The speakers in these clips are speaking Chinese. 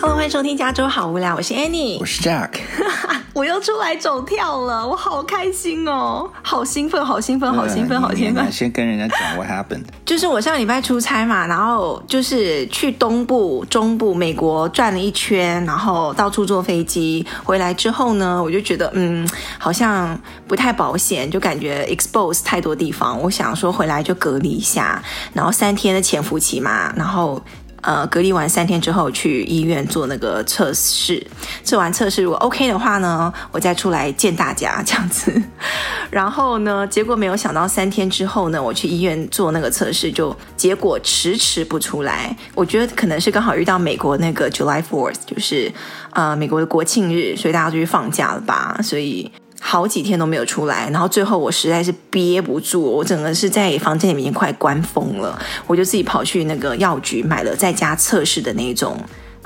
Hello，欢迎收听加州好无聊，我是 Annie，我是 Jack，我又出来走跳了，我好开心哦，好兴奋，好兴奋，好兴奋，好兴奋！先跟人家讲 What happened？就是我上礼拜出差嘛，然 后就是去东部、中部美国转了一圈，然后到处坐飞机，回来之后呢，我就觉得嗯，好像不太保险，就感觉 expose 太多地方，我想说回来就隔离一下，然后三天的潜伏期嘛，然后。呃，隔离完三天之后去医院做那个测试，做完测试如果 OK 的话呢，我再出来见大家这样子。然后呢，结果没有想到三天之后呢，我去医院做那个测试，就结果迟迟不出来。我觉得可能是刚好遇到美国那个 July Fourth，就是呃美国的国庆日，所以大家就去放假了吧，所以。好几天都没有出来，然后最后我实在是憋不住，我整个是在房间里面快关疯了，我就自己跑去那个药局买了在家测试的那种，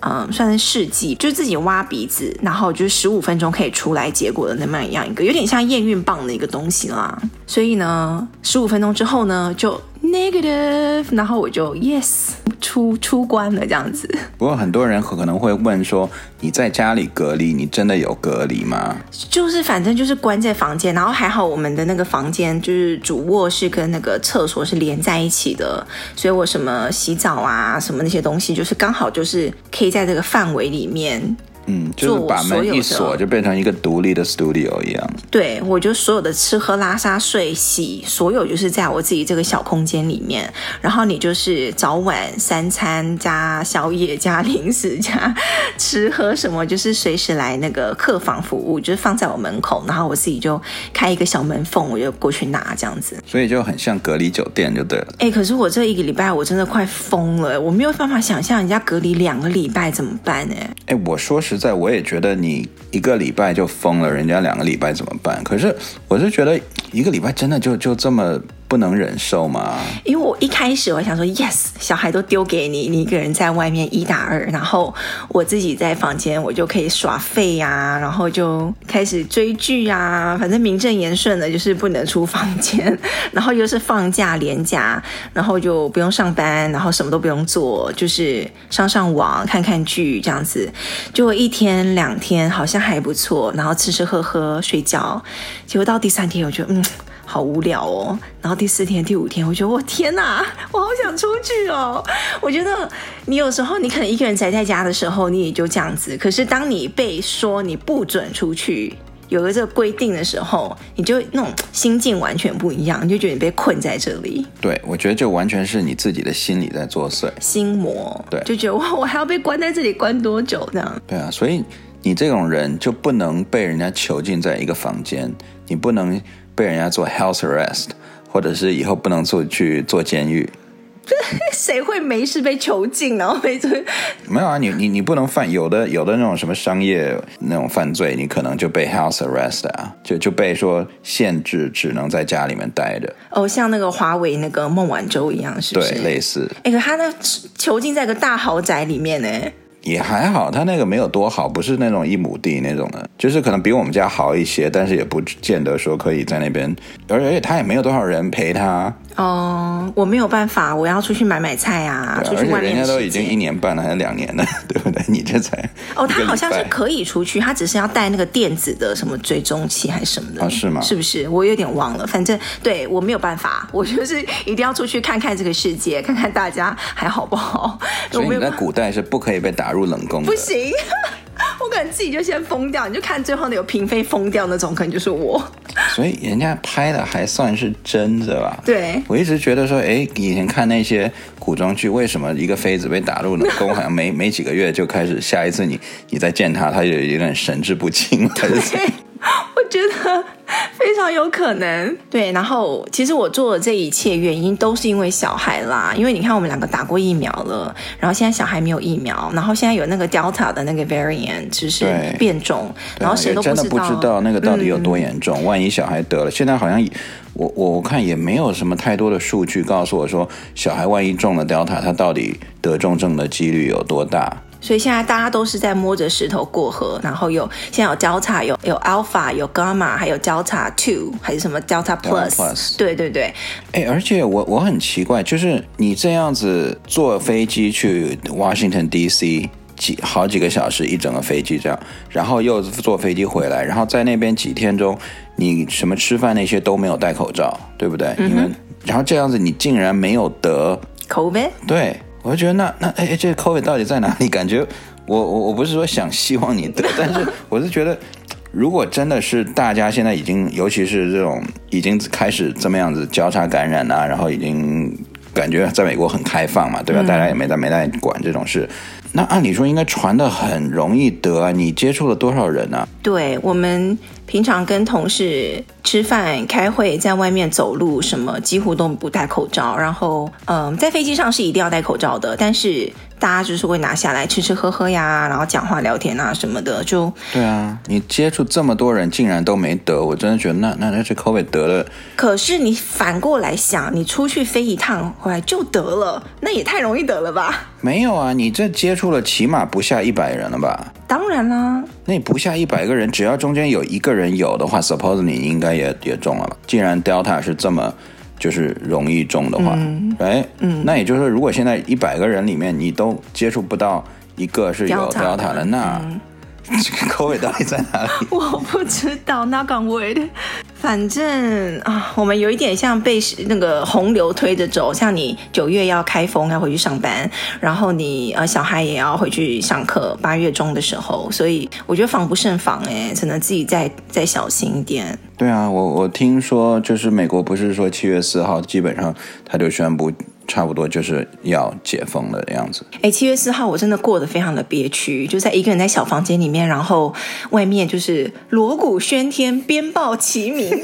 嗯，算是试剂，就自己挖鼻子，然后就是十五分钟可以出来结果的那么样一个，有点像验孕棒的一个东西啦。所以呢，十五分钟之后呢，就 negative，然后我就 yes。出出关了这样子，不过很多人可能会问说，你在家里隔离，你真的有隔离吗？就是反正就是关在房间，然后还好我们的那个房间就是主卧室跟那个厕所是连在一起的，所以我什么洗澡啊什么那些东西，就是刚好就是可以在这个范围里面。嗯，就是把门一锁，就变成一个独立的 studio 一样。对，我就所有的吃喝拉撒睡洗，所有就是在我自己这个小空间里面。然后你就是早晚三餐加宵夜加零食加吃喝什么，就是随时来那个客房服务，就是放在我门口，然后我自己就开一个小门缝，我就过去拿这样子。所以就很像隔离酒店就对了。哎，可是我这一个礼拜我真的快疯了，我没有办法想象人家隔离两个礼拜怎么办呢？哎，我说实在，我也觉得你一个礼拜就疯了，人家两个礼拜怎么办？可是我是觉得一个礼拜真的就就这么。不能忍受吗？因为我一开始我想说，yes，小孩都丢给你，你一个人在外面一打二，然后我自己在房间，我就可以耍废呀、然后就开始追剧啊，反正名正言顺的，就是不能出房间，然后又是放假连假，然后就不用上班，然后什么都不用做，就是上上网看看剧这样子，就一天两天好像还不错，然后吃吃喝喝睡觉，结果到第三天我就嗯。好无聊哦，然后第四天、第五天，我觉得我天哪，我好想出去哦。我觉得你有时候你可能一个人宅在家的时候，你也就这样子。可是当你被说你不准出去，有了这个规定的时候，你就那种心境完全不一样，你就觉得你被困在这里。对，我觉得就完全是你自己的心理在作祟，心魔。对，就觉得哇，我还要被关在这里关多久这样？对啊，所以你这种人就不能被人家囚禁在一个房间，你不能。被人家做 health arrest，或者是以后不能做去做监狱，谁会没事被囚禁然后被做？没有啊，你你你不能犯有的有的那种什么商业那种犯罪，你可能就被 house arrest 啊，就就被说限制只能在家里面待着。哦，像那个华为那个孟晚舟一样，是不是？对，类似。哎，可他那囚禁在一个大豪宅里面呢？也还好，他那个没有多好，不是那种一亩地那种的，就是可能比我们家好一些，但是也不见得说可以在那边，而且他也没有多少人陪他。哦，我没有办法，我要出去买买菜啊，出去外面。人家都已经一年半了，还是两年了，对不对？你这才哦，他好像是可以出去，他只是要带那个电子的什么追踪器还是什么的。啊，是吗？是不是？我有点忘了，反正对我没有办法，我就是一定要出去看看这个世界，看看大家还好不好。所以你在古代是不可以被打入冷宫的。不行。我可能自己就先疯掉，你就看最后那个嫔妃疯掉那种，可能就是我。所以人家拍的还算是真的吧？对，我一直觉得说，哎，以前看那些古装剧，为什么一个妃子被打入冷宫，好像没没几个月就开始，下一次你你再见她，她就有点神志不清。对，我觉得。非常有可能，对。然后，其实我做的这一切原因都是因为小孩啦。因为你看，我们两个打过疫苗了，然后现在小孩没有疫苗，然后现在有那个 Delta 的那个 variant，就是变种，然后谁都不知道，真的不知道那个到底有多严重。嗯、万一小孩得了，现在好像我我看也没有什么太多的数据告诉我说，小孩万一中了 Delta，他到底得重症的几率有多大。所以现在大家都是在摸着石头过河，然后有现在有 Delta，有有 Alpha，有 Gamma，还有 Delta Two，还是什么 Delta Plus？, Plus 对对对。哎，而且我我很奇怪，就是你这样子坐飞机去 Washington DC，几好几个小时一整个飞机这样，然后又坐飞机回来，然后在那边几天中，你什么吃饭那些都没有戴口罩，对不对？嗯、因为然后这样子你竟然没有得 COVID？对，我就觉得那那哎，这个 COVID 到底在哪里？感觉我我我不是说想希望你得，但是 我是觉得，如果真的是大家现在已经，尤其是这种已经开始这么样子交叉感染啊，然后已经。感觉在美国很开放嘛，对吧？大家也没在没在管这种事。那按理说应该传的很容易得啊，你接触了多少人啊？对，我们平常跟同事吃饭、开会，在外面走路什么，几乎都不戴口罩。然后，嗯，在飞机上是一定要戴口罩的，但是。大家就是会拿下来吃吃喝喝呀，然后讲话聊天啊什么的，就对啊。你接触这么多人，竟然都没得，我真的觉得那那那这 COVID 得了。可是你反过来想，你出去飞一趟回来就得了，那也太容易得了吧？没有啊，你这接触了起码不下一百人了吧？当然啦，那你不下一百个人，只要中间有一个人有的话，suppose 你应该也也中了吧？既然 Delta 是这么。就是容易中的话，嗯、哎，嗯，那也就是说，如果现在一百个人里面你都接触不到一个是有 Delta 的，那。嗯这个 COVID 到底在哪里？我不知道，Knock on wood。反正啊，我们有一点像被那个洪流推着走，像你九月要开封要回去上班，然后你呃小孩也要回去上课，八月中的时候，所以我觉得防不胜防哎，只能自己再再小心一点。对啊，我我听说就是美国不是说七月四号基本上他就宣布。差不多就是要解封的样子。哎，七月四号我真的过得非常的憋屈，就在一个人在小房间里面，然后外面就是锣鼓喧天，鞭炮齐鸣。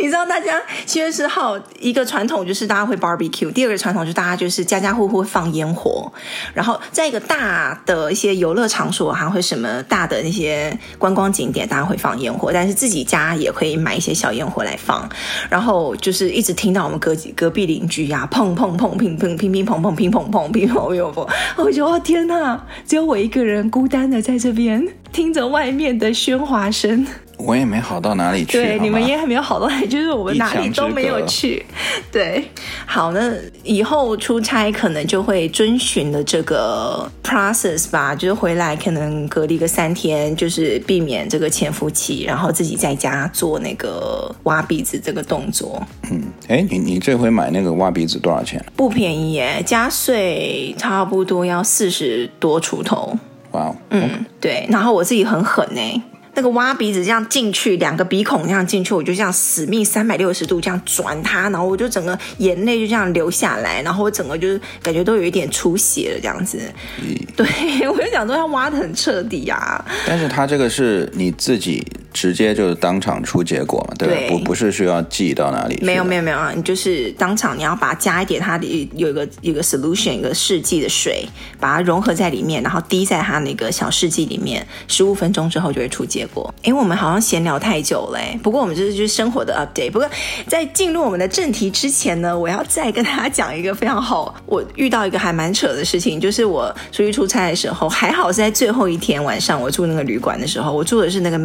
你知道大家七月四号一个传统就是大家会 barbecue，第二个传统就是大家就是家家户户放烟火，然后在一个大的一些游乐场所，还会什么大的那些观光景点，大家会放烟火，但是自己家也可以买一些小烟火来放，然后就是一直听到我们隔隔壁邻居呀、啊、砰砰。砰砰砰乒乒砰砰乒砰砰乒砰乒砰，我觉得哦天哪，只有我一个人孤单的在这边听着外面的喧哗声。我也没好到哪里去，对，你们也还没有好到哪里，就是我们哪里都没有去。对，好，那以后出差可能就会遵循的这个 process 吧，就是回来可能隔离个三天，就是避免这个潜伏期，然后自己在家做那个挖鼻子这个动作。嗯，哎，你你这回买那个挖鼻子多少钱？不便宜耶，加税差不多要四十多出头。哇，Wow. 嗯，对，然后我自己很狠呢。那个挖鼻子这样进去，两个鼻孔这样进去，我就这样死命三百六十度这样转它，然后我就整个眼泪就这样流下来，然后我整个就是感觉都有一点出血了这样子。嗯、对，我就想说他挖的很彻底啊。但是他这个是你自己直接就是当场出结果嘛，对吧？对，不不是需要寄到哪里？没有没有没有啊，你就是当场你要把它加一点它的有一个有一个 solution 一个试剂的水，把它融合在里面，然后滴在它那个小试剂里面，十五分钟之后就会出结果。因为我们好像闲聊太久了，不过我们这是就是生活的 update。不过在进入我们的正题之前呢，我要再跟大家讲一个非常好，我遇到一个还蛮扯的事情，就是我出去出差的时候，还好是在最后一天晚上，我住那个旅馆的时候，我住的是那个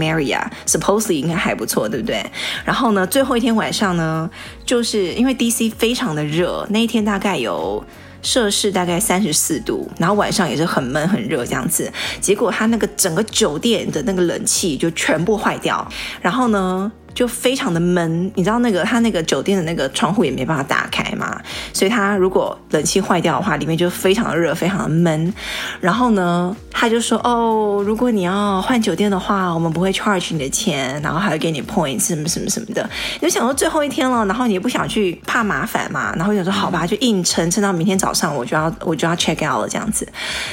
supposedly 应该还不错，对不对？然后呢，最后一天晚上呢，就是因为 DC 非常的热，那一天大概有。摄氏大概三十四度，然后晚上也是很闷很热这样子，结果他那个整个酒店的那个冷气就全部坏掉，然后呢，就非常的闷，你知道那个他那个酒店的那个窗户也没办法打开嘛，所以他如果冷气坏掉的话，里面就非常的热，非常的闷。然后呢，他就说哦，如果你要换酒店的话，我们不会 charge 你的钱，然后还会给你 points 什么什么什么的。你就想说最后一天了，然后你也不想去怕麻烦嘛，然后就说好吧，就硬撑撑到明天早上，我就要我就要 check out 了这样子。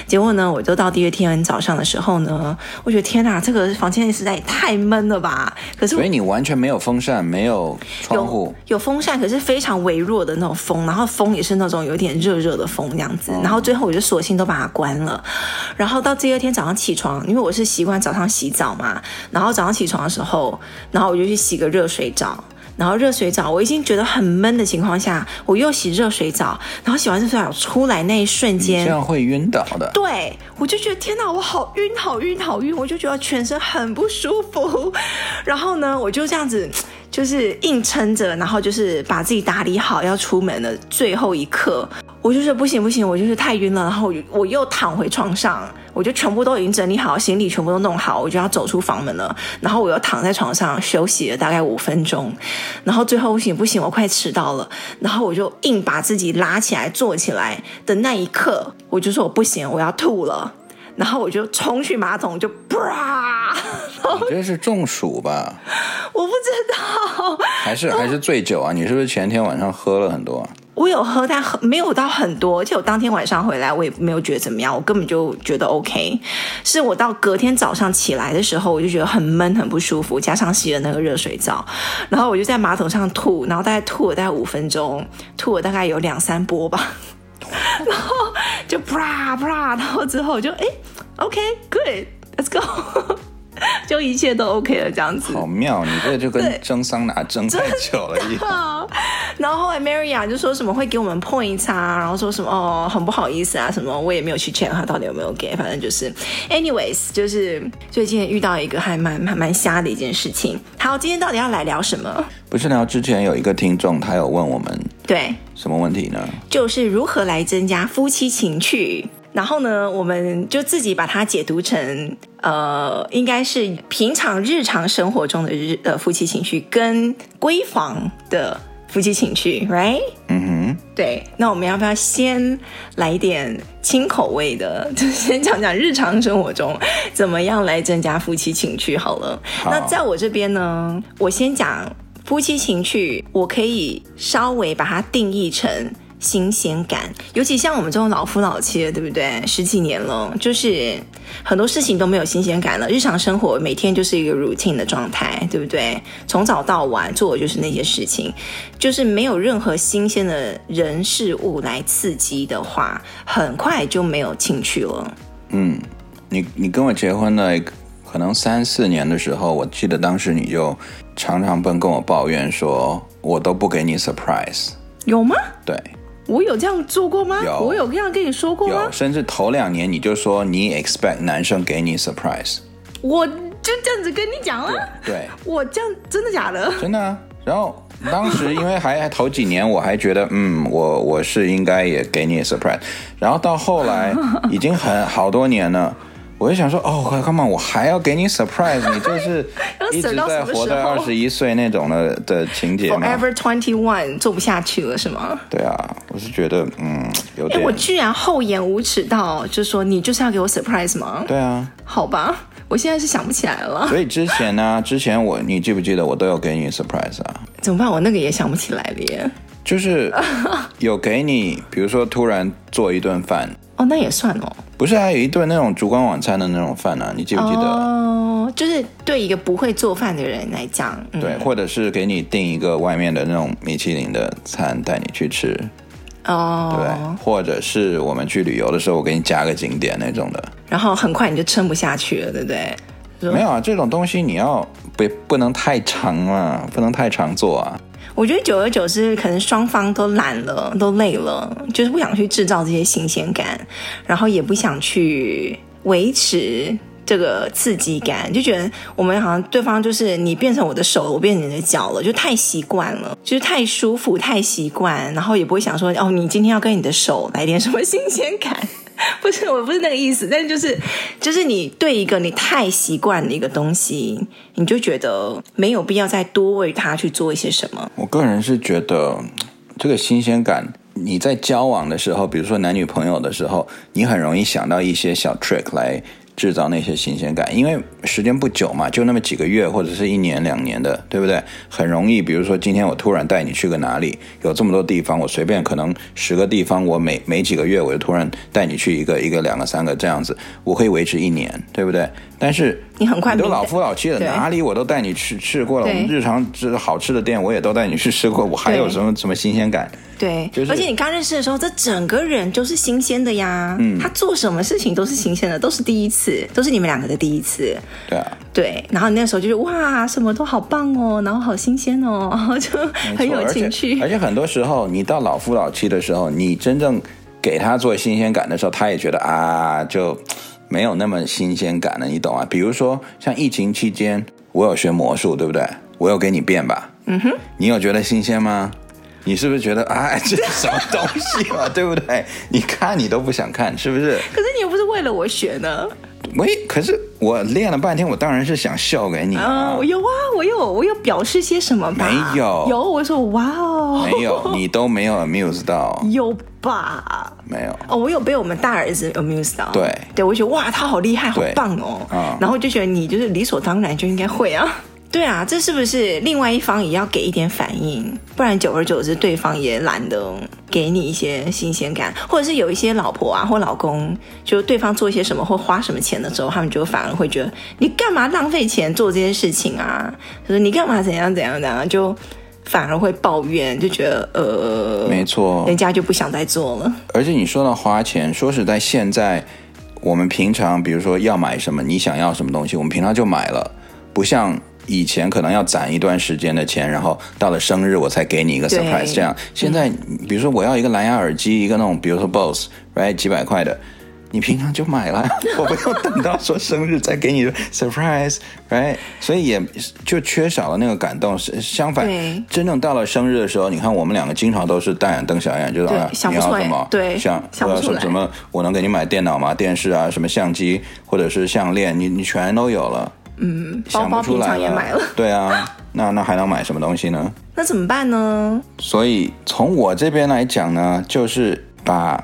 结果呢，我就到第二天早上的时候呢，我觉得天哪，这个房间实在也太闷了吧。可是所以你完全没有风扇，没有窗户，有，有风扇，可是非常微弱的那种风，然后风也是那种有点热热的风这样子，然后最后我就索性都把它关了，然后到第二天早上起床，因为我是习惯早上洗澡嘛，然后早上起床的时候，然后我就去洗个热水澡。然后热水澡，我已经觉得很闷的情况下，我又洗热水澡，然后洗完热水澡出来那一瞬间，这样会晕倒的。对，我就觉得天哪，我好晕，好晕，好晕，我就觉得全身很不舒服。然后呢，我就这样子，就是硬撑着，然后就是把自己打理好要出门的最后一刻。我就是不行不行，我就是太晕了，然后我我又躺回床上，我就全部都已经整理好，行李全部都弄好，我就要走出房门了，然后我又躺在床上休息了大概五分钟，然后最后不行不行，我快迟到了，然后我就硬把自己拉起来坐起来的那一刻，我就说我不行，我要吐了，然后我就冲去马桶就啪，你这是中暑吧？我不知道，还是还是醉酒啊？你是不是前天晚上喝了很多啊？我有喝，但喝没有到很多。而且我当天晚上回来，我也没有觉得怎么样，我根本就觉得 OK。是我到隔天早上起来的时候，我就觉得很闷、很不舒服，加上洗了那个热水澡，然后我就在马桶上吐，然后大概吐了大概五分钟，吐了大概有两三波吧，然后就啪啪，然后之后就哎，OK，Good，Let's go。就一切都 OK 了，这样子。好妙，你这就跟蒸桑拿蒸太久了一样。然后后来 Maria 就说什么会给我们 points 啊，然后说什么哦很不好意思啊什么，我也没有去 check 他到底有没有给，反正就是，anyways 就是最近遇到一个还蛮还蛮瞎的一件事情。好，今天到底要来聊什么？不是聊之前有一个听众他有问我们对什么问题呢？就是如何来增加夫妻情趣。然后呢，我们就自己把它解读成，呃，应该是平常日常生活中的日呃夫妻情趣跟闺房的夫妻情趣，right？嗯哼，对。那我们要不要先来一点轻口味的，就先讲讲日常生活中怎么样来增加夫妻情趣好了。好。那在我这边呢，我先讲夫妻情趣，我可以稍微把它定义成。新鲜感，尤其像我们这种老夫老妻的，对不对？十几年了，就是很多事情都没有新鲜感了。日常生活每天就是一个 routine 的状态，对不对？从早到晚做的就是那些事情，就是没有任何新鲜的人事物来刺激的话，很快就没有兴趣了。嗯，你你跟我结婚了可能三四年的时候，我记得当时你就常常跟跟我抱怨说，我都不给你 surprise，有吗？对。我有这样做过吗？有，我有这样跟你说过吗？有，甚至头两年你就说你 expect 男生给你 surprise，我就这样子跟你讲了。对，对我这样真的假的？真的啊。然后当时因为还还头几年，我还觉得嗯，我我是应该也给你 surprise。然后到后来 已经很好多年了。我就想说，哦，come on，我还要给你 surprise，你就是一直在活在二十一岁那种的的情节吗？Forever twenty one，做不下去了是吗？对啊，我是觉得，嗯，有点。我居然厚颜无耻到，就是说你就是要给我 surprise 吗？对啊。好吧，我现在是想不起来了。所以之前呢、啊，之前我，你记不记得我都有给你 surprise 啊？怎么办？我那个也想不起来了耶。就是有给你，比如说突然做一顿饭。哦，那也算哦。不是，还有一顿那种烛光晚餐的那种饭呢、啊？你记不记得？哦，就是对一个不会做饭的人来讲，嗯、对，或者是给你订一个外面的那种米其林的餐带你去吃，哦，对，或者是我们去旅游的时候，我给你加个景点那种的，然后很快你就撑不下去了，对不对？没有啊，这种东西你要不不能太长啊，不能太常做啊。我觉得久而久之，可能双方都懒了，都累了，就是不想去制造这些新鲜感，然后也不想去维持这个刺激感，就觉得我们好像对方就是你变成我的手，我变成你的脚了，就太习惯了，就是太舒服，太习惯，然后也不会想说哦，你今天要跟你的手来点什么新鲜感。不是，我不是那个意思，但是就是，就是你对一个你太习惯的一个东西，你就觉得没有必要再多为他去做一些什么。我个人是觉得，这个新鲜感，你在交往的时候，比如说男女朋友的时候，你很容易想到一些小 trick 来。制造那些新鲜感，因为时间不久嘛，就那么几个月或者是一年两年的，对不对？很容易，比如说今天我突然带你去个哪里，有这么多地方，我随便可能十个地方，我每每几个月我就突然带你去一个一个两个三个这样子，我可以维持一年，对不对？但是你很快你都老夫老妻了，哪里我都带你去吃过了，我们日常吃好吃的店我也都带你去吃过，我还有什么什么新鲜感？对，就是、而且你刚认识的时候，这整个人就是新鲜的呀。嗯，他做什么事情都是新鲜的，都是第一次，都是你们两个的第一次。对啊，对。然后你那时候就是哇，什么都好棒哦，然后好新鲜哦，然 后就很有情趣。而且很多时候，你到老夫老妻的时候，你真正给他做新鲜感的时候，他也觉得啊，就没有那么新鲜感了，你懂啊？比如说像疫情期间，我有学魔术，对不对？我有给你变吧？嗯哼，你有觉得新鲜吗？你是不是觉得啊，这是什么东西嘛，对不对？你看你都不想看，是不是？可是你又不是为了我学呢。喂，可是我练了半天，我当然是想笑给你啊！我、uh, 有啊，我有，我有表示些什么吧？没有，有，我说哇哦，没有，你都没有 amuse 到，有吧？没有。哦，我有被我们大儿子 amuse 到，对，对我觉得哇，他好厉害，好棒哦，嗯，然后就觉得你就是理所当然就应该会啊。对啊，这是不是另外一方也要给一点反应？不然久而久之，对方也懒得给你一些新鲜感，或者是有一些老婆啊或老公，就对方做一些什么或花什么钱的时候，他们就反而会觉得你干嘛浪费钱做这些事情啊？就是你干嘛怎样怎样怎样，就反而会抱怨，就觉得呃，没错，人家就不想再做了。而且你说到花钱，说实在，现在我们平常比如说要买什么，你想要什么东西，我们平常就买了，不像。以前可能要攒一段时间的钱，然后到了生日我才给你一个 surprise。这样，现在比如说我要一个蓝牙耳机，一个那种比如说 Bose，right 几百块的，你平常就买了，我不用等到说生日再给你 surprise，right？所以也就缺少了那个感动。相反，真正到了生日的时候，你看我们两个经常都是大眼瞪小眼，就是啊，你要什么？对，想我要说什么？我能给你买电脑吗？电视啊，什么相机或者是项链，你你全都有了。嗯，包包平常也买了，对啊，那那还能买什么东西呢？那怎么办呢？所以从我这边来讲呢，就是把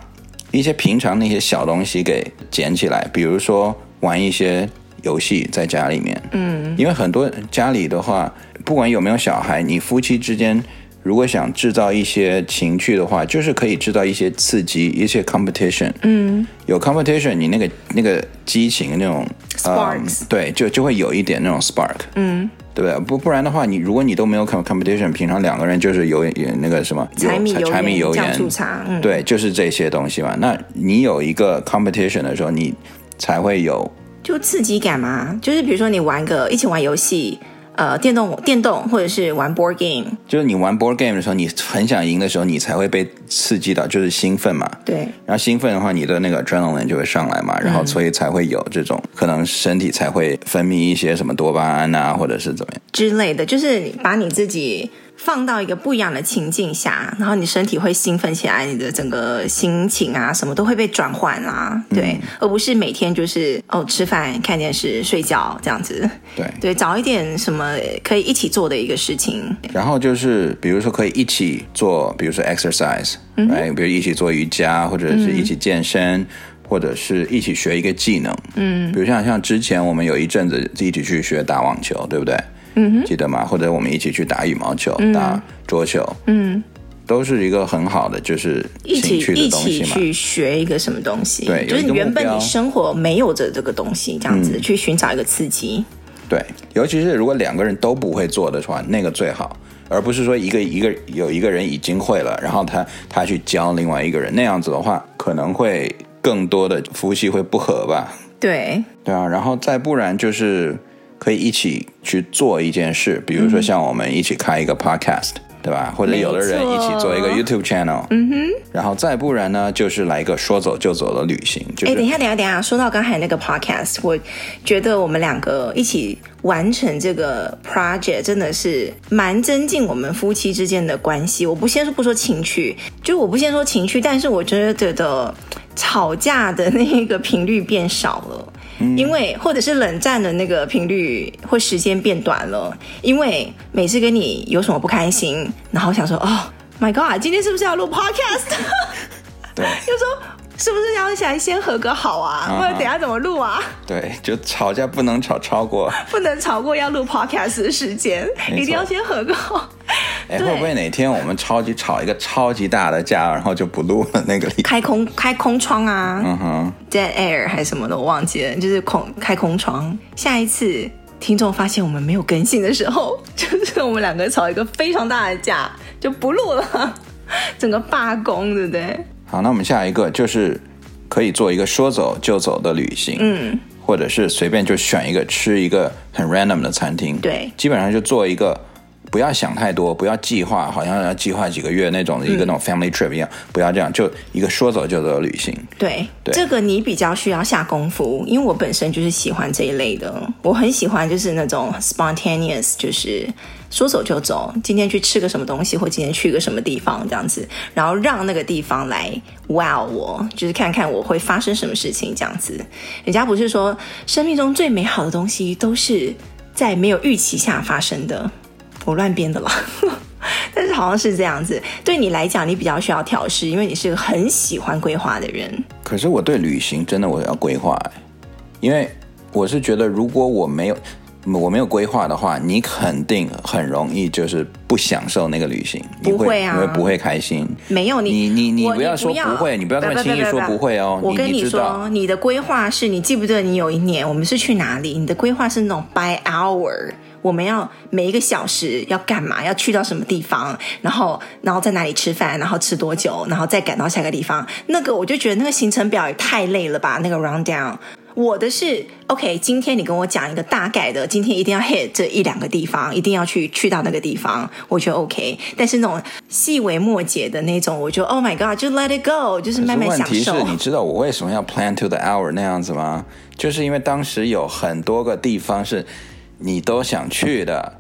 一些平常那些小东西给捡起来，比如说玩一些游戏在家里面。嗯，因为很多家里的话，不管有没有小孩，你夫妻之间。如果想制造一些情趣的话，就是可以制造一些刺激，一些 competition。嗯，有 competition，你那个那个激情那种 sparks，、嗯、对，就就会有一点那种 spark。嗯，对不对？不不然的话，你如果你都没有 competition，平常两个人就是有有那个什么柴米油柴米油盐酱醋茶，嗯，对，就是这些东西嘛。那你有一个 competition 的时候，你才会有就刺激感嘛。就是比如说你玩个一起玩游戏。呃，电动电动或者是玩 board game，就是你玩 board game 的时候，你很想赢的时候，你才会被刺激到，就是兴奋嘛。对。然后兴奋的话，你的那个 adrenaline 就会上来嘛，然后所以才会有这种、嗯、可能身体才会分泌一些什么多巴胺啊，或者是怎么样之类的，就是把你自己。放到一个不一样的情境下，然后你身体会兴奋起来，你的整个心情啊，什么都会被转换啦，对，嗯、而不是每天就是哦吃饭、看电视、睡觉这样子。对对，找一点什么可以一起做的一个事情。然后就是比如说可以一起做，比如说 exercise，嗯，比如一起做瑜伽，或者是一起健身，嗯、或者是一起学一个技能。嗯，比如像像之前我们有一阵子一起去学打网球，对不对？嗯哼，记得吗？或者我们一起去打羽毛球、嗯、打桌球，嗯，都是一个很好的就是兴趣的东西嘛。一起一起去学一个什么东西？对，就是原本你生活没有着这个东西，这样子、嗯、去寻找一个刺激。对，尤其是如果两个人都不会做的话，那个最好，而不是说一个一个有一个人已经会了，然后他他去教另外一个人，那样子的话，可能会更多的夫妻会不和吧？对，对啊，然后再不然就是。可以一起去做一件事，比如说像我们一起开一个 podcast，嗯、对吧？或者有的人一起做一个 YouTube channel，嗯哼。然后再不然呢，就是来一个说走就走的旅行。哎、就是，等一下，等一下，等一下，说到刚才那个 podcast，我觉得我们两个一起完成这个 project 真的是蛮增进我们夫妻之间的关系。我不先说不说情趣，就我不先说情趣，但是我觉得的吵架的那个频率变少了。因为或者是冷战的那个频率或时间变短了，因为每次跟你有什么不开心，然后想说哦，My God，今天是不是要录 Podcast？对，就说是不是要想先和个好啊？或、uh、者 -huh. 等下怎么录啊？对，就吵架不能吵超过，不能超过要录 Podcast 的时间，一定要先和个好。哎，会不会哪天我们超级吵一个超级大的架，然后就不录了？那个开空开空窗啊，嗯哼，dead air 还是什么的，我忘记了，就是空开空窗。下一次听众发现我们没有更新的时候，就是我们两个吵一个非常大的架，就不录了，整个罢工，对不对？好，那我们下一个就是可以做一个说走就走的旅行，嗯，或者是随便就选一个吃一个很 random 的餐厅，对，基本上就做一个。不要想太多，不要计划，好像要计划几个月那种一个那种 family trip 一样，嗯，不要这样，就一个说走就走的旅行。对，对，这个你比较需要下功夫，因为我本身就是喜欢这一类的，我很喜欢就是那种 spontaneous，就是说走就走，今天去吃个什么东西，或今天去个什么地方这样子，然后让那个地方来 wow 我，就是看看我会发生什么事情这样子。人家不是说生命中最美好的东西都是在没有预期下发生的，我乱编的啦。但是好像是这样子，对你来讲，你比较需要调试，因为你是个很喜欢规划的人。可是我对旅行真的我要规划，因为我是觉得如果我没有我没有规划的话，你肯定很容易就是不享受那个旅行。不会啊，你会不会开心？没有你你你你不要说不会，你不要这么轻易说不会哦。我跟你说，你的规划是你记不记得你有一年我们是去哪里？你的规划是那种 by hour。我们要每一个小时要干嘛？要去到什么地方？然后，然后在哪里吃饭？然后吃多久？然后再赶到下个地方？那个我就觉得那个行程表也太累了吧？那个 rundown，我的是 OK。今天你跟我讲一个大概的，今天一定要 hit 这一两个地方，一定要去去到那个地方，我觉得 OK。但是那种细微末节的那种，我就 Oh my God，就 let it go，就是慢慢享受。问题是，你知道我为什么要 plan to the hour 那样子吗？就是因为当时有很多个地方是。你都想去的，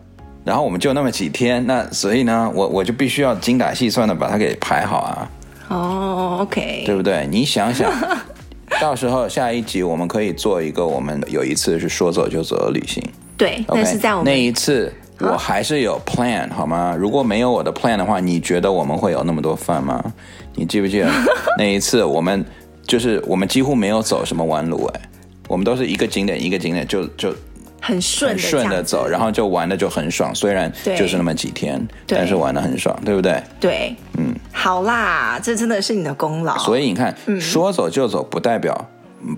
然后我们就那么几天，那所以呢，我我就必须要精打细算的把它给排好啊。哦、oh，OK，对不对？你想想，到时候下一集我们可以做一个，我们有一次是说走就走的旅行。对，那、okay? 是在我们那一次，我还是有 plan 好吗？如果没有我的 plan 的话，你觉得我们会有那么多饭吗？你记不记得 那一次我们就是我们几乎没有走什么弯路哎，我们都是一个景点一个景点就就。很顺的顺的走，然后就玩的就很爽。虽然就是那么几天，但是玩的很爽，对不对？对，嗯，好啦，这真的是你的功劳。所以你看，嗯、说走就走，不代表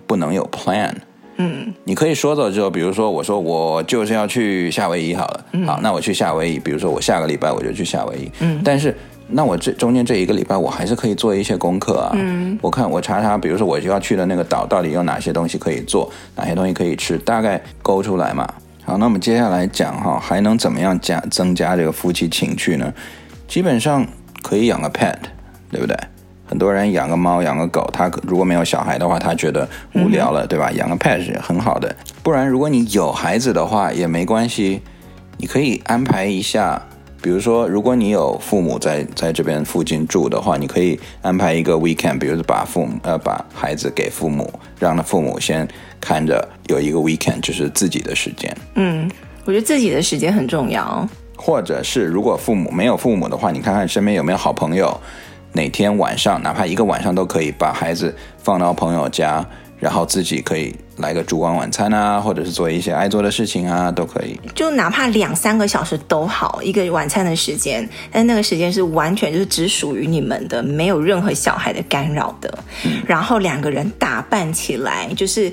不能有 plan。嗯，你可以说走就走，比如说我说我就是要去夏威夷好了，嗯、好，那我去夏威夷。比如说我下个礼拜我就去夏威夷，嗯，但是。那我这中间这一个礼拜，我还是可以做一些功课啊。嗯，我看我查查，比如说我就要去的那个岛，到底有哪些东西可以做，哪些东西可以吃，大概勾出来嘛。好，那我们接下来讲哈，还能怎么样加增加这个夫妻情趣呢？基本上可以养个 pet，对不对？很多人养个猫、养个狗，他如果没有小孩的话，他觉得无聊了，嗯、对吧？养个 pet 是很好的。不然，如果你有孩子的话，也没关系，你可以安排一下。比如说，如果你有父母在在这边附近住的话，你可以安排一个 weekend，比如说把父母呃把孩子给父母，让他父母先看着，有一个 weekend 就是自己的时间。嗯，我觉得自己的时间很重要。或者是如果父母没有父母的话，你看看身边有没有好朋友，哪天晚上哪怕一个晚上都可以把孩子放到朋友家。然后自己可以来个烛光晚餐啊，或者是做一些爱做的事情啊，都可以。就哪怕两三个小时都好，一个晚餐的时间，但那个时间是完全就是只属于你们的，没有任何小孩的干扰的。嗯。然后两个人打扮起来，就是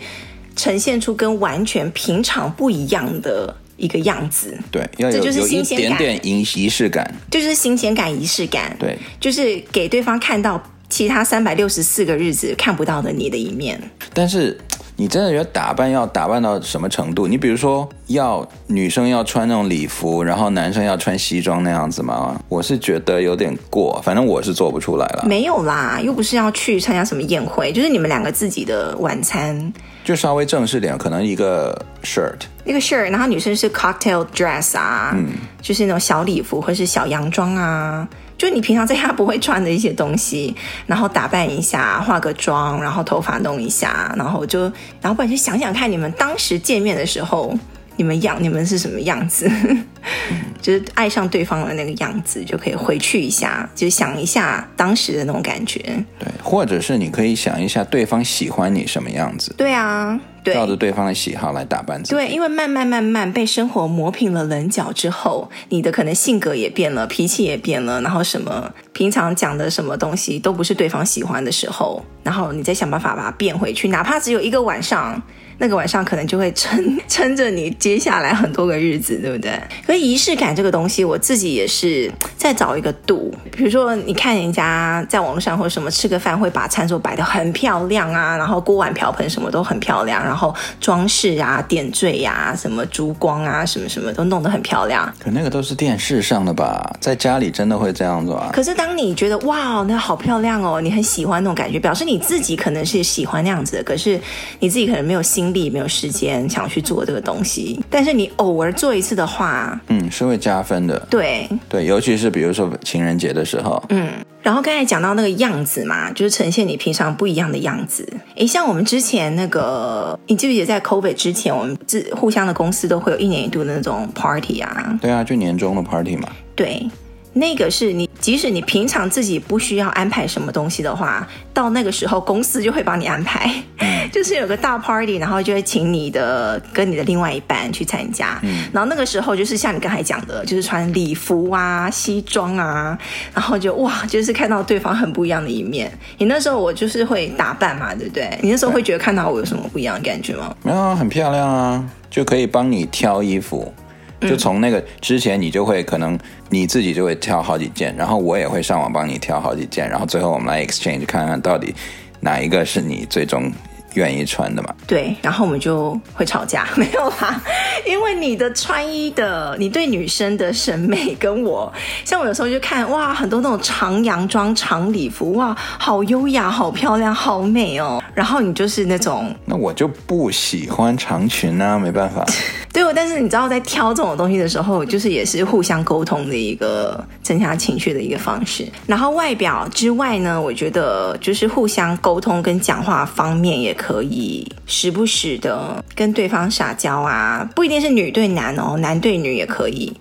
呈现出跟完全平常不一样的一个样子。对，要有这就是新鲜感，点点仪仪式感，就是新鲜感、仪式感。对，就是给对方看到。其他三百六十四个日子看不到的你的一面，但是你真的觉得打扮要打扮到什么程度？你比如说，要女生要穿那种礼服，然后男生要穿西装那样子吗？我是觉得有点过，反正我是做不出来了。没有啦，又不是要去参加什么宴会，就是你们两个自己的晚餐，就稍微正式点，可能一个 shirt，一个 shirt，然后女生是 cocktail dress 啊，嗯，就是那种小礼服或是小洋装啊。就你平常在家不会穿的一些东西，然后打扮一下，化个妆，然后头发弄一下，然后就，然后不然就想想看，你们当时见面的时候，你们样，你们是什么样子？就是爱上对方的那个样子，就可以回去一下，就想一下当时的那种感觉。对，或者是你可以想一下对方喜欢你什么样子。对啊，对，照着对方的喜好来打扮自己。对，因为慢慢慢慢被生活磨平了棱角之后，你的可能性格也变了，脾气也变了，然后什么平常讲的什么东西都不是对方喜欢的时候，然后你再想办法把它变回去，哪怕只有一个晚上。那个晚上可能就会撑 撑着你接下来很多个日子，对不对？所以仪式感这个东西，我自己也是在找一个度。比如说，你看人家在网络上或者什么吃个饭，会把餐桌摆得很漂亮啊，然后锅碗瓢盆什么都很漂亮，然后装饰啊、点缀呀、啊、什么烛光啊、什么什么都弄得很漂亮。可那个都是电视上的吧？在家里真的会这样子啊？可是当你觉得哇，那好漂亮哦，你很喜欢那种感觉，表示你自己可能是喜欢那样子的，可是你自己可能没有心力没有时间想要去做这个东西，但是你偶尔做一次的话，嗯，是会加分的。对对，尤其是比如说情人节的时候。嗯，然后刚才讲到那个样子嘛，就是呈现你平常不一样的样子。诶，像我们之前那个，你记不记得在 COVID 之前，我们自互相的公司都会有一年一度的那种 party 啊？对啊，就年终的 party 嘛。对。那个是你，即使你平常自己不需要安排什么东西的话，到那个时候公司就会帮你安排，嗯、就是有个大 party，然后就会请你的跟你的另外一半去参加，嗯、然后那个时候就是像你刚才讲的，就是穿礼服啊、西装啊，然后就哇，就是看到对方很不一样的一面。你那时候我就是会打扮嘛，对不对？你那时候会觉得看到我有什么不一样的感觉吗？没有啊，很漂亮啊，就可以帮你挑衣服。就从那个之前，你就会可能你自己就会挑好几件，然后我也会上网帮你挑好几件，然后最后我们来 exchange 看看到底哪一个是你最终愿意穿的嘛？对，然后我们就会吵架，没有啦，因为你的穿衣的，你对女生的审美跟我，像我有时候就看哇，很多那种长洋装、长礼服，哇，好优雅、好漂亮、好美哦。然后你就是那种，那我就不喜欢长裙啊，没办法。对，但是你知道，在挑这种东西的时候，就是也是互相沟通的一个增加情绪的一个方式。然后外表之外呢，我觉得就是互相沟通跟讲话方面，也可以时不时的跟对方撒娇啊，不一定是女对男哦，男对女也可以，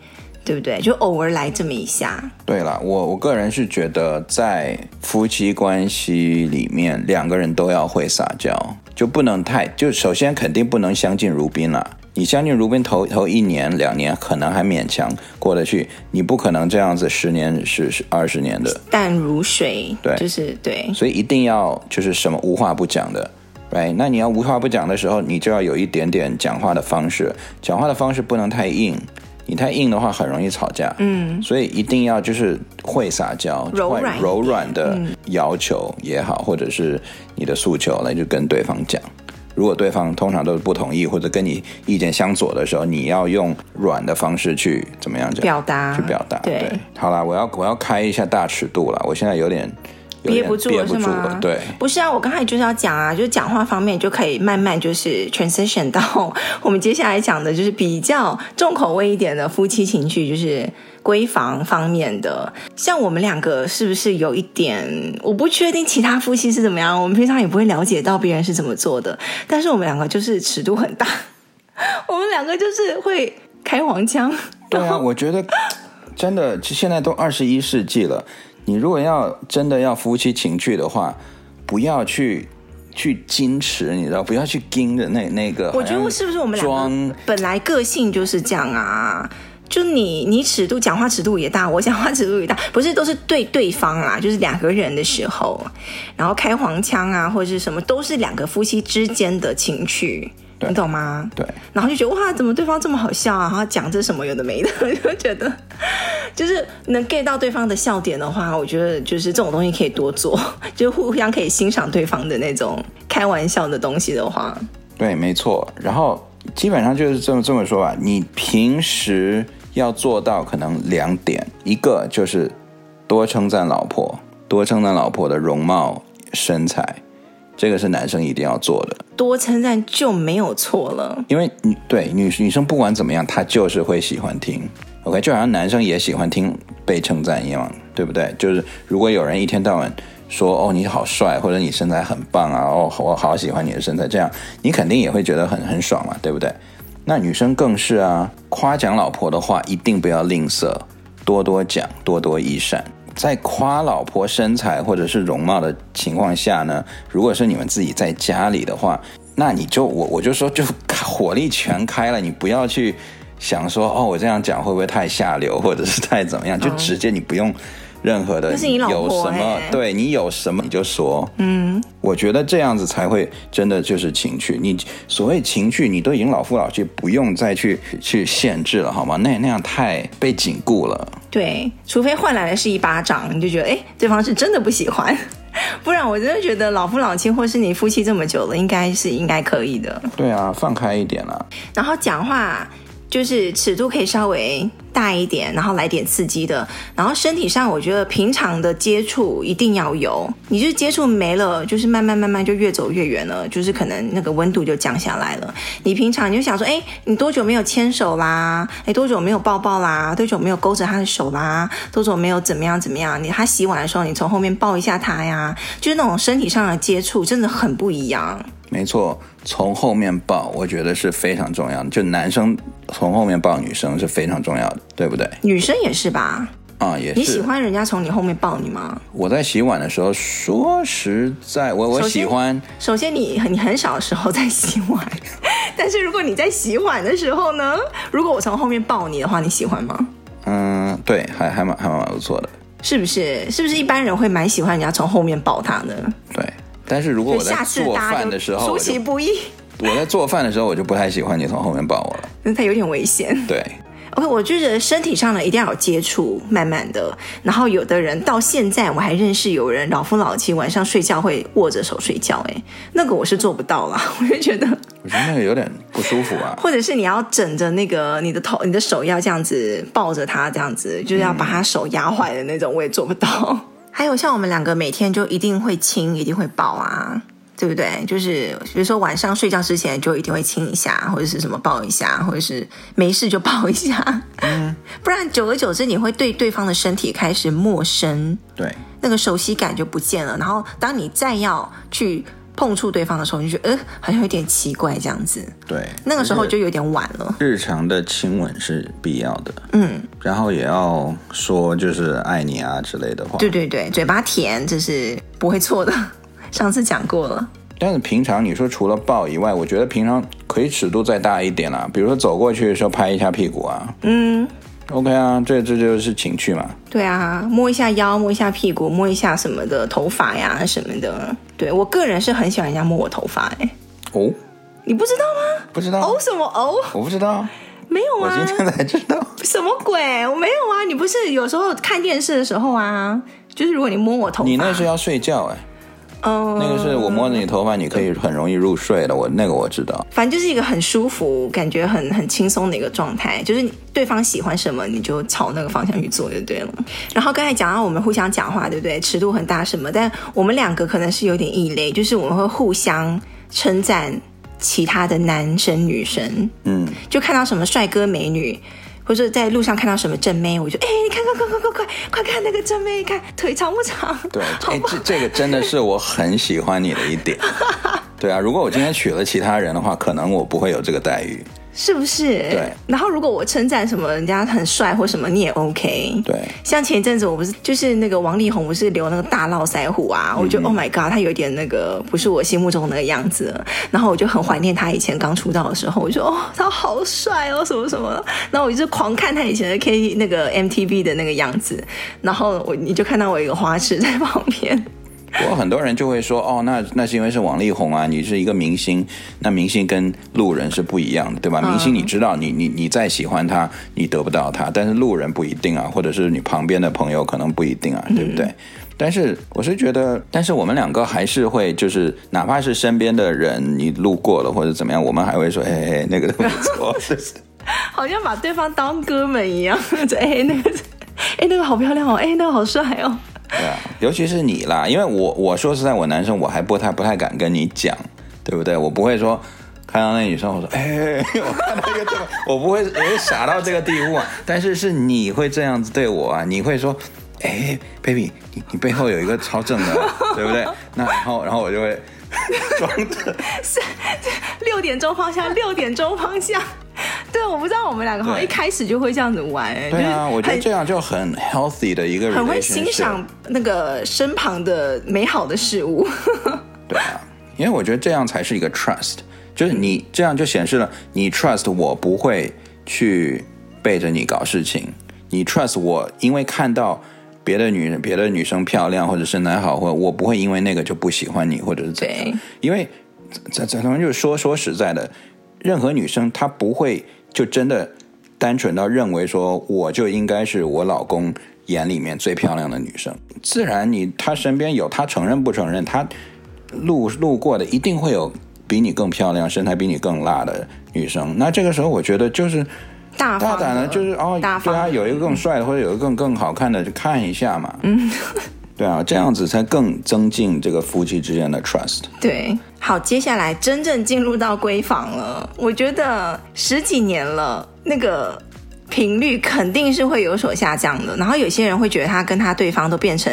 对不对？就偶尔来这么一下。对了，我我个人是觉得，在夫妻关系里面，两个人都要会撒娇，就不能太，就首先肯定不能相敬如宾了。你相信如宾头头一年两年可能还勉强过得去，你不可能这样子十年是是二十年的。淡如水，对，就是对，所以一定要就是什么无话不讲的，对，那你要无话不讲的时候，你就要有一点点讲话的方式，讲话的方式不能太硬，你太硬的话很容易吵架，嗯，所以一定要就是会撒娇，柔软。柔软的要求也好，或者是你的诉求来就跟对方讲。如果对方通常都是不同意或者跟你意见相左的时候，你要用软的方式去怎么样讲？表达，去表达。对，对，好啦，我要我要开一下大尺度了，我现在有点，憋不住了，是吗？对，不是啊，我刚才就是要讲啊，就是讲话方面就可以慢慢就是 transition 到 我们接下来讲的，就是比较重口味一点的夫妻情趣，就是。闺房方面的，像我们两个是不是有一点？我不确定其他夫妻是怎么样，我们平常也不会了解到别人是怎么做的。但是我们两个就是尺度很大，我们两个就是会开黄腔。对啊，我觉得真的，现在都二十一世纪了，你如果要真的要夫妻情趣的话，不要去去矜持，你知道，不要去盯着那那个。我觉得是不是我们两个本来个性就是这样啊？就你，你尺度讲话尺度也大，我讲话尺度也大，不是都是对对方啊，就是两个人的时候，然后开黄腔啊，或者是什么，都是两个夫妻之间的情趣，你懂吗？对。然后就觉得哇，怎么对方这么好笑啊？然后讲这什么有的没的，就觉得就是能 get 到对方的笑点的话，我觉得就是这种东西可以多做，就是互相可以欣赏对方的那种开玩笑的东西的话，对，没错。然后基本上就是这么这么说吧，你平时。要做到可能两点，一个就是多称赞老婆，多称赞老婆的容貌、身材，这个是男生一定要做的。多称赞就没有错了，因为女对女女生不管怎么样，她就是会喜欢听。OK，就好像男生也喜欢听被称赞一样，对不对？就是如果有人一天到晚说哦你好帅，或者你身材很棒啊，哦我好喜欢你的身材，这样你肯定也会觉得很很爽嘛，对不对？那女生更是啊，夸奖老婆的话一定不要吝啬，多多讲，多多益善。在夸老婆身材或者是容貌的情况下呢，如果是你们自己在家里的话，那你就我我就说就火力全开了，你不要去想说哦，我这样讲会不会太下流，或者是太怎么样，就直接你不用。任何的你有什么，对你有什么你就说。嗯，我觉得这样子才会真的就是情趣。你所谓情趣，你都已经老夫老妻，不用再去去限制了，好吗？那那样太被禁锢了。对，除非换来的是一巴掌，你就觉得哎，对方是真的不喜欢。不然我真的觉得老夫老妻，或是你夫妻这么久了，应该是应该可以的。对啊，放开一点了。然后讲话。就是尺度可以稍微大一点，然后来点刺激的。然后身体上，我觉得平常的接触一定要有。你就是接触没了，就是慢慢慢慢就越走越远了，就是可能那个温度就降下来了。你平常你就想说，哎，你多久没有牵手啦？哎，多久没有抱抱啦？多久没有勾着他的手啦？多久没有怎么样怎么样？你他洗碗的时候，你从后面抱一下他呀，就是那种身体上的接触，真的很不一样。没错，从后面抱，我觉得是非常重要的。就男生从后面抱女生是非常重要的，对不对？女生也是吧？啊，也是。你喜欢人家从你后面抱你吗？我在洗碗的时候，说实在，我我喜欢。首先，你你很少的时候在洗碗，但是如果你在洗碗的时候呢？如果我从后面抱你的话，你喜欢吗？嗯，对，还还蛮还蛮不错的。是不是？是不是一般人会蛮喜欢人家从后面抱他的？对。但是如果我在做饭的时候，出其不意。我在做饭的时候，我就不太喜欢你从后面抱我了，那他有点危险。对，OK，我觉得身体上呢一定要有接触，慢慢的。然后有的人到现在我还认识有人老夫老妻晚上睡觉会握着手睡觉，哎，那个我是做不到啦，我就觉得，我觉得那个有点不舒服啊。或者是你要枕着那个你的头，你的手要这样子抱着他，这样子就是要把他手压坏的那种，我也做不到。还有像我们两个每天就一定会亲，一定会抱啊，对不对？就是比如说晚上睡觉之前就一定会亲一下，或者是什么抱一下，或者是没事就抱一下。嗯，不然久而久之你会对对方的身体开始陌生，对，那个熟悉感就不见了。然后当你再要去。碰触对方的时候，你就觉得呃，好像有点奇怪这样子。对，那个时候就有点晚了。日常的亲吻是必要的，嗯，然后也要说就是爱你啊之类的话。对对对，嘴巴甜这是不会错的，上次讲过了。但是平常你说除了抱以外，我觉得平常可以尺度再大一点啦，比如说走过去的时候拍一下屁股啊。嗯。OK 啊，这这就是情趣嘛。对啊，摸一下腰，摸一下屁股，摸一下什么的头发呀什么的。对，我个人是很喜欢人家摸我头发哎。哦，你不知道吗？不知道。哦什么哦？我不知道。没有啊。我今天才知道。什么鬼？我没有啊。你不是有时候看电视的时候啊，就是如果你摸我头发，你那是要睡觉哎。嗯，那个是我摸着你头发，你可以很容易入睡的。我那个我知道，反正就是一个很舒服、感觉很很轻松的一个状态。就是对方喜欢什么，你就朝那个方向去做就对了。然后刚才讲到我们互相讲话，对不对？尺度很大什么？但我们两个可能是有点异类，就是我们会互相称赞其他的男生女生。嗯，就看到什么帅哥美女。或者在路上看到什么正妹，我就哎，你看看，快快快快快看那个正妹，看腿长不长？对，哎，这这个真的是我很喜欢你的一点。对啊，如果我今天娶了其他人的话，可能我不会有这个待遇。是不是？对。然后如果我称赞什么人家很帅或什么，你也 OK。对。像前一阵子我不是就是那个王力宏不是留那个大络腮胡啊？嗯、我觉得 Oh my God，他有点那个不是我心目中那个样子。然后我就很怀念他以前刚出道的时候，我就说哦，他好帅哦，什么什么。然后我就狂看他以前的 K 那个 MTV 的那个样子。然后我你就看到我一个花痴在旁边。不过很多人就会说，哦，那那是因为是王力宏啊，你是一个明星，那明星跟路人是不一样的，对吧？明星你知道，你你你再喜欢他，你得不到他，但是路人不一定啊，或者是你旁边的朋友可能不一定啊，对不对？嗯、但是我是觉得，但是我们两个还是会，就是哪怕是身边的人，你路过了或者怎么样，我们还会说，哎哎，那个都不错，好像把对方当哥们一样，哎那个，哎那个好漂亮哦，哎那个好帅哦。对啊，尤其是你啦，因为我我说实在，我男生我还不太不太敢跟你讲，对不对？我不会说看到那女生，我说 哎，我看到一个这么，我不会我会傻到这个地步啊。但是是你会这样子对我啊，你会说哎，baby，你你背后有一个超正的，对不对？那然后然后我就会 装着是 六点钟方向，六点钟方向。对，我不知道我们两个好像一开始就会这样子玩。对啊，我觉得这样就很 healthy 的一个人，很会欣赏那个身旁的美好的事物。对啊，因为我觉得这样才是一个 trust，就是你这样就显示了你 trust 我不会去背着你搞事情，你 trust 我，因为看到别的女人、别的女生漂亮或者身材好，或者我不会因为那个就不喜欢你，或者是怎样。因为咱咱们就是说说实在的。任何女生她不会就真的单纯到认为说我就应该是我老公眼里面最漂亮的女生。自然你她身边有她承认不承认，她路路过的一定会有比你更漂亮、身材比你更辣的女生。那这个时候我觉得就是大大胆的，就是哦，对啊，有一个更帅的，或者有一个更更好看的，就看一下嘛。嗯，对啊，这样子才更增进这个夫妻之间的 trust。对，好，接下来真正进入到闺房了。我觉得十几年了，那个频率肯定是会有所下降的。然后有些人会觉得他跟他对方都变成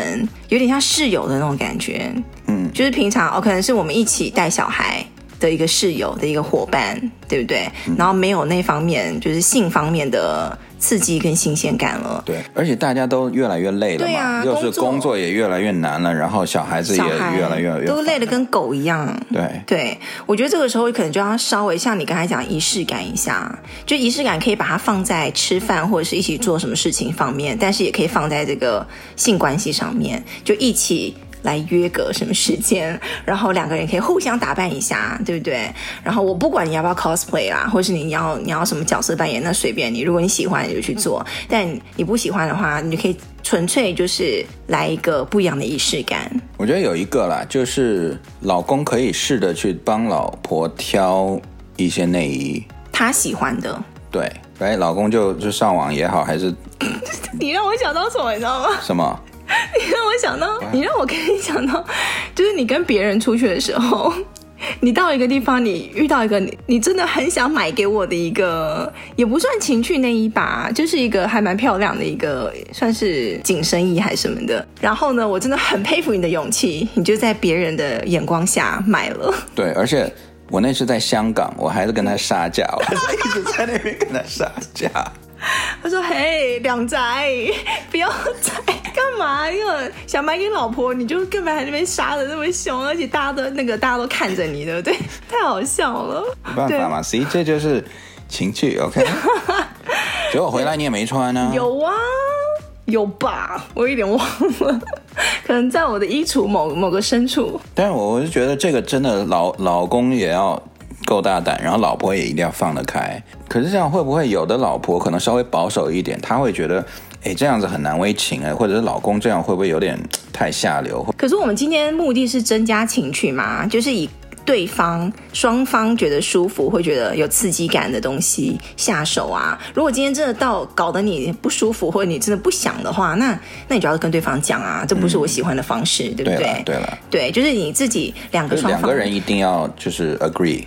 有点像室友的那种感觉。嗯，就是平常哦，可能是我们一起带小孩。的一个室友的一个伙伴，对不对？嗯、然后没有那方面，就是性方面的刺激跟新鲜感了。对，而且大家都越来越累了嘛，啊、又是工作也越来越难了，然后小孩子也越来越越都累得跟狗一样。对对，我觉得这个时候可能就要稍微像你刚才讲仪式感一下，就仪式感可以把它放在吃饭或者是一起做什么事情方面，但是也可以放在这个性关系上面，就一起。来约个什么时间，然后两个人可以互相打扮一下，对不对？然后我不管你要不要 cosplay 啦，或是你要你要什么角色扮演，那随便你。如果你喜欢，你就去做；但你不喜欢的话，你就可以纯粹就是来一个不一样的仪式感。我觉得有一个啦，就是老公可以试着去帮老婆挑一些内衣，他喜欢的。对，哎，老公就就上网也好，还是 你让我想到什么，你知道吗？什么？你让我想到，你让我可以想到，就是你跟别人出去的时候，你到一个地方，你遇到一个你，你真的很想买给我的一个，也不算情趣内衣吧，就是一个还蛮漂亮的一个，算是紧身衣还是什么的。然后呢，我真的很佩服你的勇气，你就在别人的眼光下买了。对，而且我那次在香港，我还是跟他杀价，我还是一直在那边跟他杀价。他说：“嘿，两宅，不要再干嘛？因为想买给老婆，你就干嘛在那边杀的那么凶？而且大家都那个大家都看着你，对不对？太好笑了。没办法嘛，C 这就是情趣，OK。结果回来你也没穿呢？有啊，有吧？我有点忘了，可能在我的衣橱某某个深处。但是我是觉得这个真的老老公也要。”够大胆，然后老婆也一定要放得开。可是这样会不会有的老婆可能稍微保守一点，她会觉得，哎，这样子很难为情哎，或者是老公这样会不会有点 太下流？可是我们今天目的是增加情趣嘛，就是以对方双方觉得舒服，会觉得有刺激感的东西下手啊。如果今天真的到搞得你不舒服，或者你真的不想的话，那那你就要跟对方讲啊，这不是我喜欢的方式，嗯、对不对？对了，对了，对，就是你自己两个双方两个人一定要就是 agree。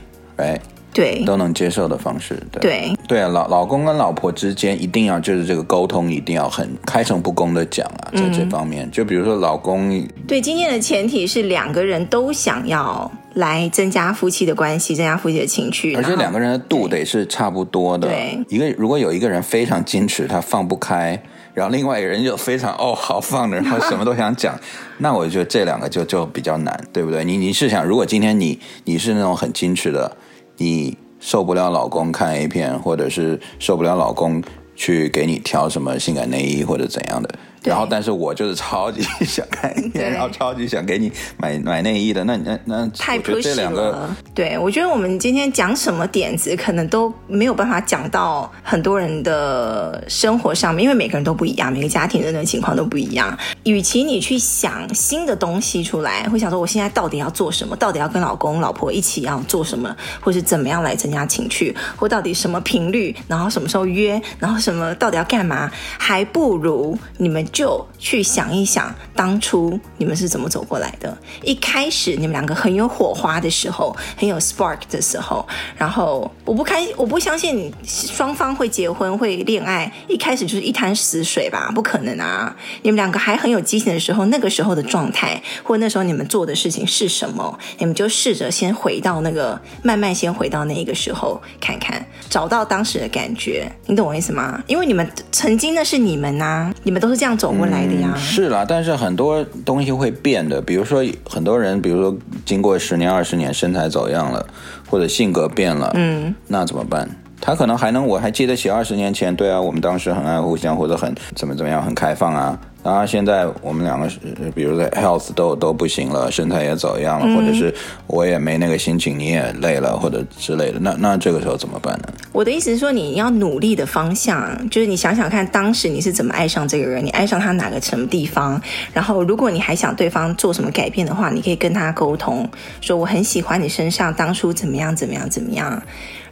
哎，对，都能接受的方式，对对，对啊，老老公跟老婆之间一定要就是这个沟通，一定要很开诚布公的讲啊，在这方面，嗯、就比如说老公，对，今天的前提是两个人都想要来增加夫妻的关系，增加夫妻的情趣，而且两个人的度得是差不多的。对，一个如果有一个人非常矜持，他放不开，然后另外一个人就非常 哦好放的，然后什么都想讲，那我觉得这两个就就比较难，对不对？你你是想，如果今天你你是那种很矜持的。你受不了老公看 A 片，或者是受不了老公去给你挑什么性感内衣或者怎样的。然后，但是我就是超级 想看一眼，然后超级想给你买买内衣的。那那那，太不是了。对，我觉得我们今天讲什么点子，可能都没有办法讲到很多人的生活上面，因为每个人都不一样，每个家庭的那个情况都不一样。与其你去想新的东西出来，会想说我现在到底要做什么？到底要跟老公老婆一起要做什么？或是怎么样来增加情趣？或到底什么频率？然后什么时候约？然后什么到底要干嘛？还不如你们。就去想一想，当初你们是怎么走过来的？一开始你们两个很有火花的时候，很有 spark 的时候，然后我不开，我不相信你双方会结婚会恋爱，一开始就是一滩死水吧？不可能啊！你们两个还很有激情的时候，那个时候的状态，或那时候你们做的事情是什么？你们就试着先回到那个，慢慢先回到那一个时候，看看，找到当时的感觉。你懂我意思吗？因为你们曾经那是你们呐、你们都是这样。走过来的呀、嗯，是啦，但是很多东西会变的，比如说很多人，比如说经过十年、二十年，身材走样了，或者性格变了，嗯，那怎么办？他可能还能，我还记得起二十年前，对啊，我们当时很爱互相，或者很怎么怎么样，很开放啊。然后现在我们两个是，比如说 health 都都不行了，身材也走样了，嗯、或者是我也没那个心情，你也累了，或者之类的，那那这个时候怎么办呢？我的意思是说，你要努力的方向，就是你想想看，当时你是怎么爱上这个人，你爱上他哪个什么地方？然后，如果你还想对方做什么改变的话，你可以跟他沟通，说我很喜欢你身上当初怎么样怎么样怎么样，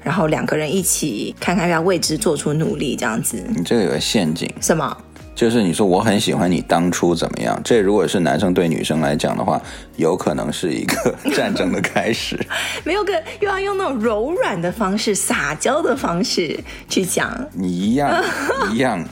然后两个人一起看看要为之做出努力，这样子。你这个有个陷阱。什么？就是你说我很喜欢你当初怎么样？这如果是男生对女生来讲的话，有可能是一个 战争的开始。没有个又要用那种柔软的方式、撒娇的方式去讲。你一样 一样。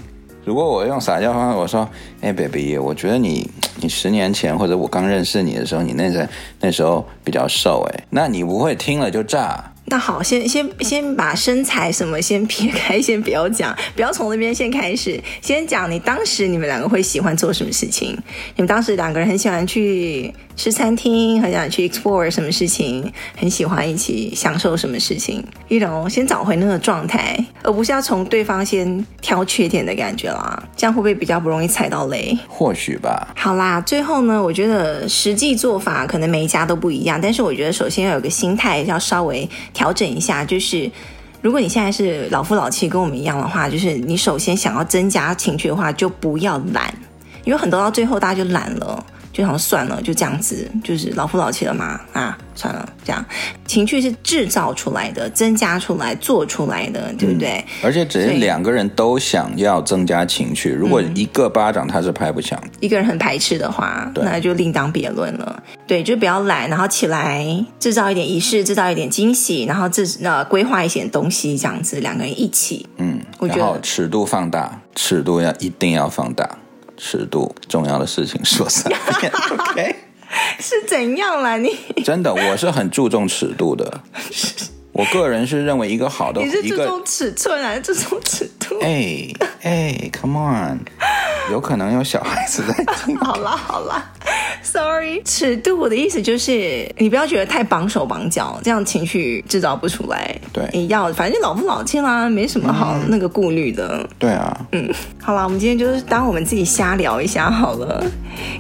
如果我用撒娇方式，我说：“哎，baby，我觉得你你十年前或者我刚认识你的时候，你那在那时候比较瘦，哎，那你不会听了就炸。”那好，先先先把身材什么先撇开，先不要讲，不要从那边先开始，先讲你当时你们两个会喜欢做什么事情？你们当时两个人很喜欢去吃餐厅，很想去 explore 什么事情，很喜欢一起享受什么事情？一种先找回那个状态，而不是要从对方先挑缺点的感觉啦，这样会不会比较不容易踩到雷？或许吧。好啦，最后呢，我觉得实际做法可能每一家都不一样，但是我觉得首先要有个心态，要稍微。调整一下，就是如果你现在是老夫老妻，跟我们一样的话，就是你首先想要增加情趣的话，就不要懒，因为很多到最后大家就懒了。就想算了，就这样子，就是老夫老妻了嘛，啊，算了，这样情趣是制造出来的，增加出来，做出来的，对不对？而且只是两个人都想要增加情趣，如果一个巴掌他是拍不响，一个人很排斥的话，那就另当别论了。对，就不要懒，然后起来制造一点仪式，制造一点惊喜，然后自呃规划一些东西，这样子两个人一起，嗯，我觉得尺度放大，尺度要一定要放大。尺度重要的事情说三遍，OK？是怎样啦？你真的，我是很注重尺度的。我个人是认为一个好的，你是注重尺寸还是注重尺度？哎哎，Come on，有可能有小孩子在听。好 啦好啦。Sorry，尺度我的意思就是，你不要觉得太绑手绑脚，这样情绪制造不出来。对，你要反正老夫老妻啦，没什么好那个顾虑的。嗯。对啊，嗯，好啦，我们今天就是当我们自己瞎聊一下好了，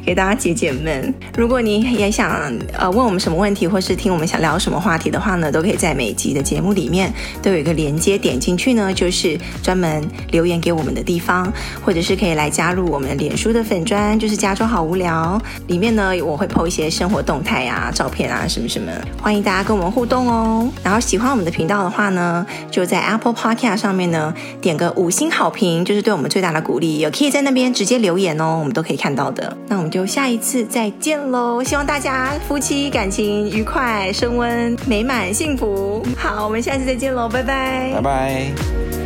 给大家解解闷。如果你也想呃问我们什么问题，或是听我们想聊什么话题的话呢，都可以在每集的节目里面都有一个连接，点进去呢就是专门留言给我们的地方，或者是可以来加入我们脸书的粉砖，就是加州好无聊里面。呢，我会 po 一些生活动态啊、照片啊什么什么，欢迎大家跟我们互动哦。然后喜欢我们的频道的话呢，就在 Apple Podcast 上面呢点个五星好评，就是对我们最大的鼓励。也可以在那边直接留言哦，我们都可以看到的。那我们就下一次再见喽，希望大家夫妻感情愉快、升温、美满、幸福。好，我们下次再见喽，拜拜，拜拜。